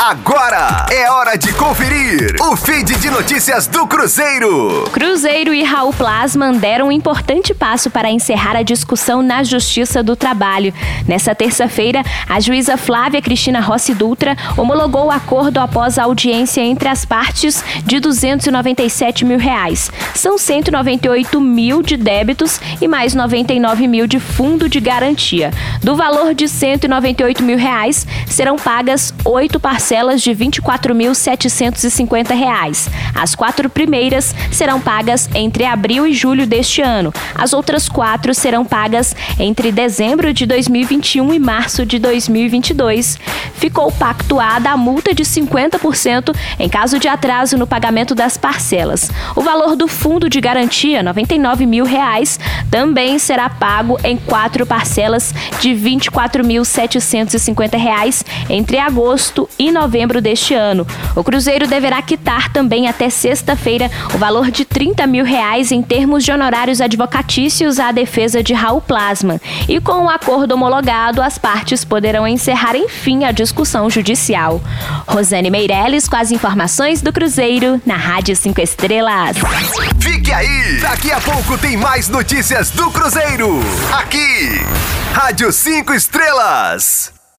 Agora é hora de conferir o feed de notícias do Cruzeiro. Cruzeiro e Raul Plasman deram um importante passo para encerrar a discussão na Justiça do Trabalho. Nessa terça-feira, a juíza Flávia Cristina Rossi Dutra homologou o acordo após a audiência entre as partes de 297 mil reais. São 198 mil de débitos e mais 99 mil de fundo de garantia. Do valor de 198 mil reais, serão pagas oito parcelas de R$ 24.750. As quatro primeiras serão pagas entre abril e julho deste ano. As outras quatro serão pagas entre dezembro de 2021 e março de 2022. Ficou pactuada a multa de 50% em caso de atraso no pagamento das parcelas. O valor do fundo de garantia, 99 mil reais, também será pago em quatro parcelas de 24.750 reais entre agosto e novembro deste ano. O Cruzeiro deverá quitar também até sexta-feira o valor de 30 mil reais em termos de honorários advocatícios à defesa de Raul Plasma. E com o acordo homologado, as partes poderão encerrar enfim a discussão judicial. Rosane Meirelles com as informações do Cruzeiro na Rádio 5 Estrelas. Fique aí! Daqui a pouco tem mais notícias do Cruzeiro. Aqui, Rádio 5 Estrelas.